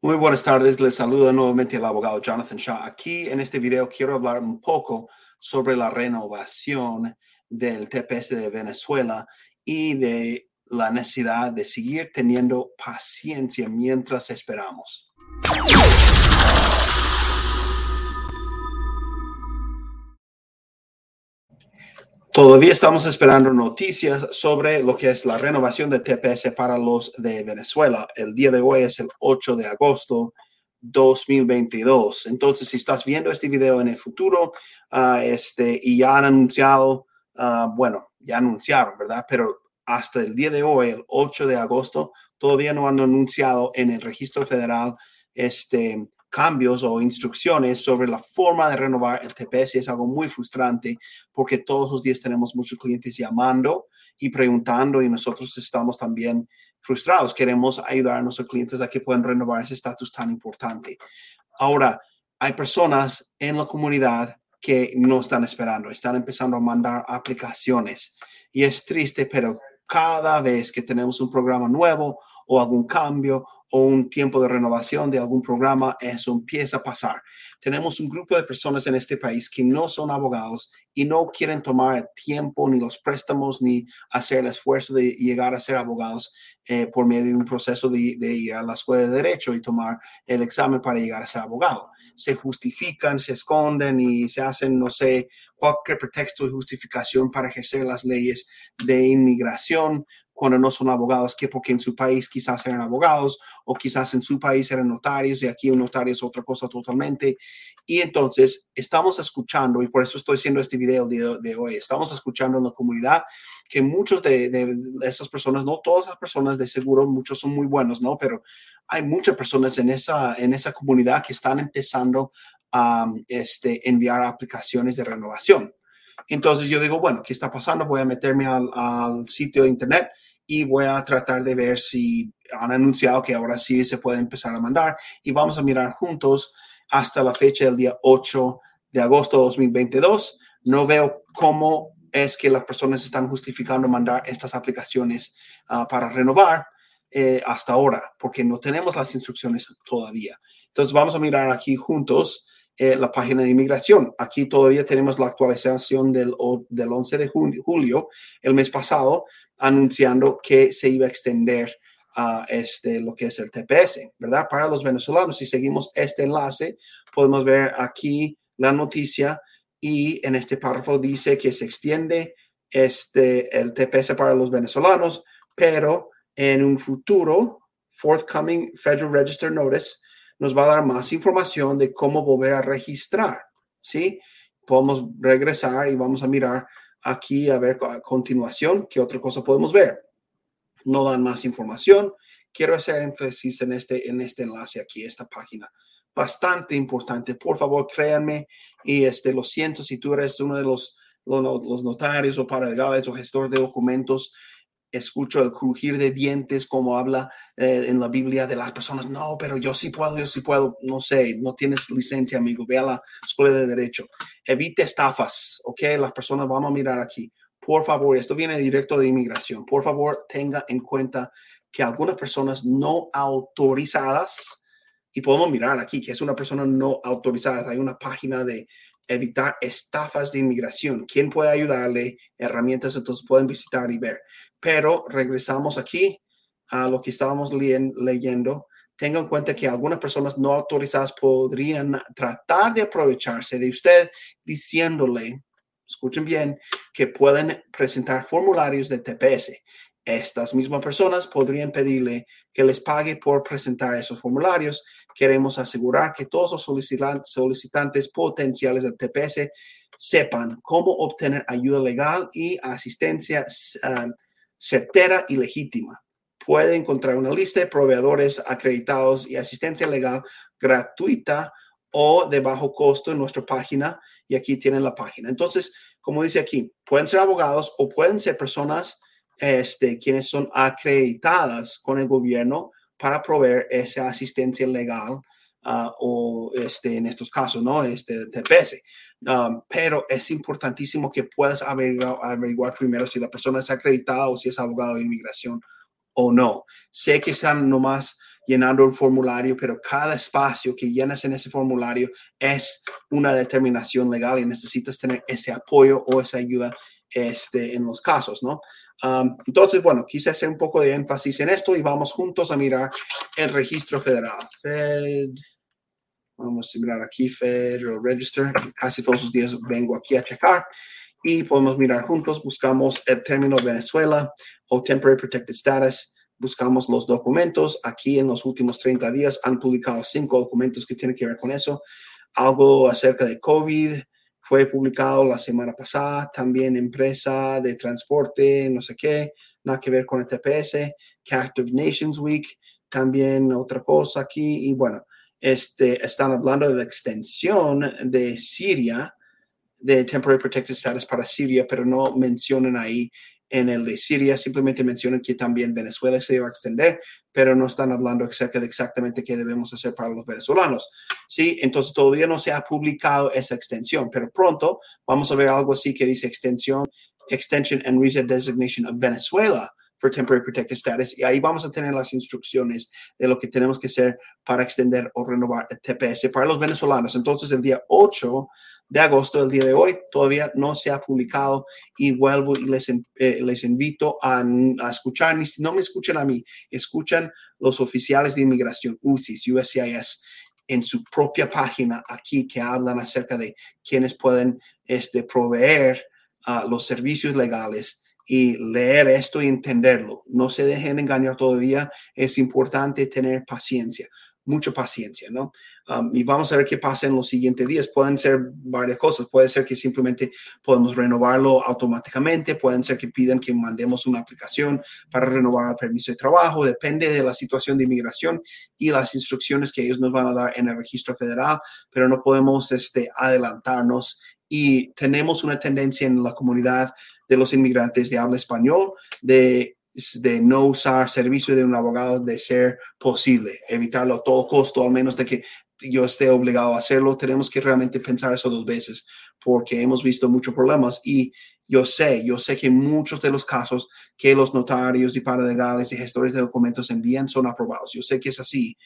Muy buenas tardes, les saluda nuevamente el abogado Jonathan Shaw. Aquí en este video quiero hablar un poco sobre la renovación del TPS de Venezuela y de la necesidad de seguir teniendo paciencia mientras esperamos. Todavía estamos esperando noticias sobre lo que es la renovación de TPS para los de Venezuela. El día de hoy es el 8 de agosto 2022. Entonces, si estás viendo este video en el futuro uh, este, y ya han anunciado, uh, bueno, ya anunciaron, ¿verdad? Pero hasta el día de hoy, el 8 de agosto, todavía no han anunciado en el registro federal este, cambios o instrucciones sobre la forma de renovar el TPS es algo muy frustrante porque todos los días tenemos muchos clientes llamando y preguntando y nosotros estamos también frustrados. Queremos ayudar a nuestros clientes a que puedan renovar ese estatus tan importante. Ahora, hay personas en la comunidad que no están esperando, están empezando a mandar aplicaciones y es triste, pero cada vez que tenemos un programa nuevo o algún cambio o un tiempo de renovación de algún programa, eso empieza a pasar. Tenemos un grupo de personas en este país que no son abogados y no quieren tomar el tiempo ni los préstamos ni hacer el esfuerzo de llegar a ser abogados eh, por medio de un proceso de, de ir a la escuela de derecho y tomar el examen para llegar a ser abogado. Se justifican, se esconden y se hacen, no sé, cualquier pretexto y justificación para ejercer las leyes de inmigración cuando no son abogados, que porque en su país quizás eran abogados o quizás en su país eran notarios y aquí un notario es otra cosa totalmente. Y entonces estamos escuchando, y por eso estoy haciendo este video de, hoy, estamos escuchando en la comunidad que muchos de, de, esas personas, no todas las personas de seguro, muchos son muy buenos, ¿no? Pero hay muchas personas en esa, en esa comunidad que están empezando a este, enviar aplicaciones de renovación. Entonces yo digo, bueno, ¿qué está pasando? Voy a meterme al, al sitio de internet y voy a tratar de ver si han anunciado que ahora sí se puede empezar a mandar y vamos a mirar juntos hasta la fecha del día 8 de agosto de 2022. No veo cómo es que las personas están justificando mandar estas aplicaciones uh, para renovar eh, hasta ahora, porque no tenemos las instrucciones todavía. Entonces vamos a mirar aquí juntos eh, la página de inmigración. Aquí todavía tenemos la actualización del, del 11 de julio, el mes pasado, anunciando que se iba a extender a este, lo que es el TPS, ¿verdad? Para los venezolanos, si seguimos este enlace, podemos ver aquí la noticia y en este párrafo dice que se extiende este, el TPS para los venezolanos, pero en un futuro, forthcoming Federal Register Notice, nos va a dar más información de cómo volver a registrar, ¿sí? Podemos regresar y vamos a mirar aquí a ver a continuación qué otra cosa podemos ver. No dan más información. Quiero hacer énfasis en este, en este enlace aquí, esta página. Bastante importante. Por favor, créanme. Y este, lo siento si tú eres uno de los, los, los notarios o paralegales o gestor de documentos escucho el crujir de dientes como habla eh, en la Biblia de las personas, no, pero yo sí puedo, yo sí puedo, no sé, no tienes licencia, amigo, ve a la escuela de derecho. Evite estafas, ¿ok? Las personas, vamos a mirar aquí. Por favor, esto viene directo de inmigración. Por favor, tenga en cuenta que algunas personas no autorizadas, y podemos mirar aquí que es una persona no autorizada, hay una página de evitar estafas de inmigración. ¿Quién puede ayudarle? Herramientas, entonces pueden visitar y ver. Pero regresamos aquí a lo que estábamos leyendo. Tenga en cuenta que algunas personas no autorizadas podrían tratar de aprovecharse de usted diciéndole, escuchen bien, que pueden presentar formularios de TPS. Estas mismas personas podrían pedirle que les pague por presentar esos formularios. Queremos asegurar que todos los solicitantes potenciales del TPS sepan cómo obtener ayuda legal y asistencia uh, certera y legítima. Puede encontrar una lista de proveedores acreditados y asistencia legal gratuita o de bajo costo en nuestra página y aquí tienen la página. Entonces, como dice aquí, pueden ser abogados o pueden ser personas este, quienes son acreditadas con el gobierno para proveer esa asistencia legal uh, o este, en estos casos, ¿no? Este TPS. Um, pero es importantísimo que puedas averiguar, averiguar, primero si la persona es acreditada o si es abogado de inmigración o no. Sé que están nomás llenando el formulario, pero cada espacio que llenas en ese formulario es una determinación legal y necesitas tener ese apoyo o esa ayuda este, en los casos, ¿no? Um, entonces, bueno, quise hacer un poco de énfasis en esto y vamos juntos a mirar el registro federal. Fed, vamos a mirar aquí Federal Register, casi todos los días vengo aquí a checar y podemos mirar juntos, buscamos el término Venezuela o Temporary Protected Status, buscamos los documentos. Aquí en los últimos 30 días han publicado cinco documentos que tienen que ver con eso. Algo acerca de COVID, fue publicado la semana pasada, también empresa de transporte, no sé qué, nada que ver con el TPS, Captive Nations Week, también otra cosa aquí, y bueno, este, están hablando de la extensión de Siria, de Temporary Protected Status para Siria, pero no mencionan ahí en el de Siria simplemente mencionan que también Venezuela se va a extender, pero no están hablando acerca de exactamente qué debemos hacer para los venezolanos. Sí, entonces todavía no se ha publicado esa extensión, pero pronto vamos a ver algo así que dice extensión, extension and reset designation of Venezuela for temporary protected status y ahí vamos a tener las instrucciones de lo que tenemos que hacer para extender o renovar el TPS para los venezolanos. Entonces el día 8 de agosto, el día de hoy, todavía no se ha publicado y vuelvo y les, eh, les invito a, a, escuchar, no me escuchan a mí, escuchan los oficiales de inmigración, UCIS, USCIS, en su propia página aquí que hablan acerca de quienes pueden este, proveer uh, los servicios legales y leer esto y entenderlo. No se dejen engañar todavía. Es importante tener paciencia mucha paciencia, ¿no? Um, y vamos a ver qué pasa en los siguientes días. Pueden ser varias cosas. Puede ser que simplemente podemos renovarlo automáticamente. Pueden ser que pidan que mandemos una aplicación para renovar el permiso de trabajo. Depende de la situación de inmigración y las instrucciones que ellos nos van a dar en el registro federal, pero no podemos este, adelantarnos. Y tenemos una tendencia en la comunidad de los inmigrantes de habla español de de no usar servicio de un abogado de ser posible, evitarlo a todo costo, al menos de que yo esté obligado a hacerlo. Tenemos que realmente pensar eso dos veces porque hemos visto muchos problemas y yo sé, yo sé que muchos de los casos que los notarios y paralegales y gestores de documentos envían son aprobados. Yo sé que es así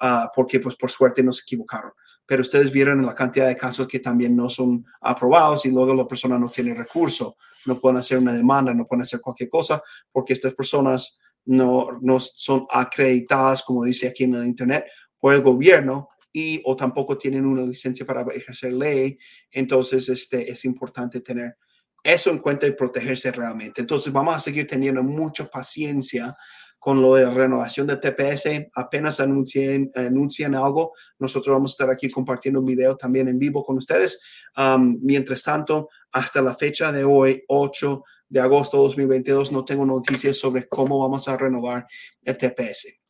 uh, porque pues por suerte no se equivocaron pero ustedes vieron la cantidad de casos que también no son aprobados y luego la persona no tiene recurso, no pueden hacer una demanda, no pueden hacer cualquier cosa porque estas personas no, no son acreditadas, como dice aquí en el Internet, por el gobierno y o tampoco tienen una licencia para ejercer ley. Entonces, este, es importante tener eso en cuenta y protegerse realmente. Entonces, vamos a seguir teniendo mucha paciencia con lo de renovación de TPS, apenas anuncien, anuncian algo, nosotros vamos a estar aquí compartiendo un video también en vivo con ustedes. Um, mientras tanto, hasta la fecha de hoy, 8 de agosto de 2022, no tengo noticias sobre cómo vamos a renovar el TPS.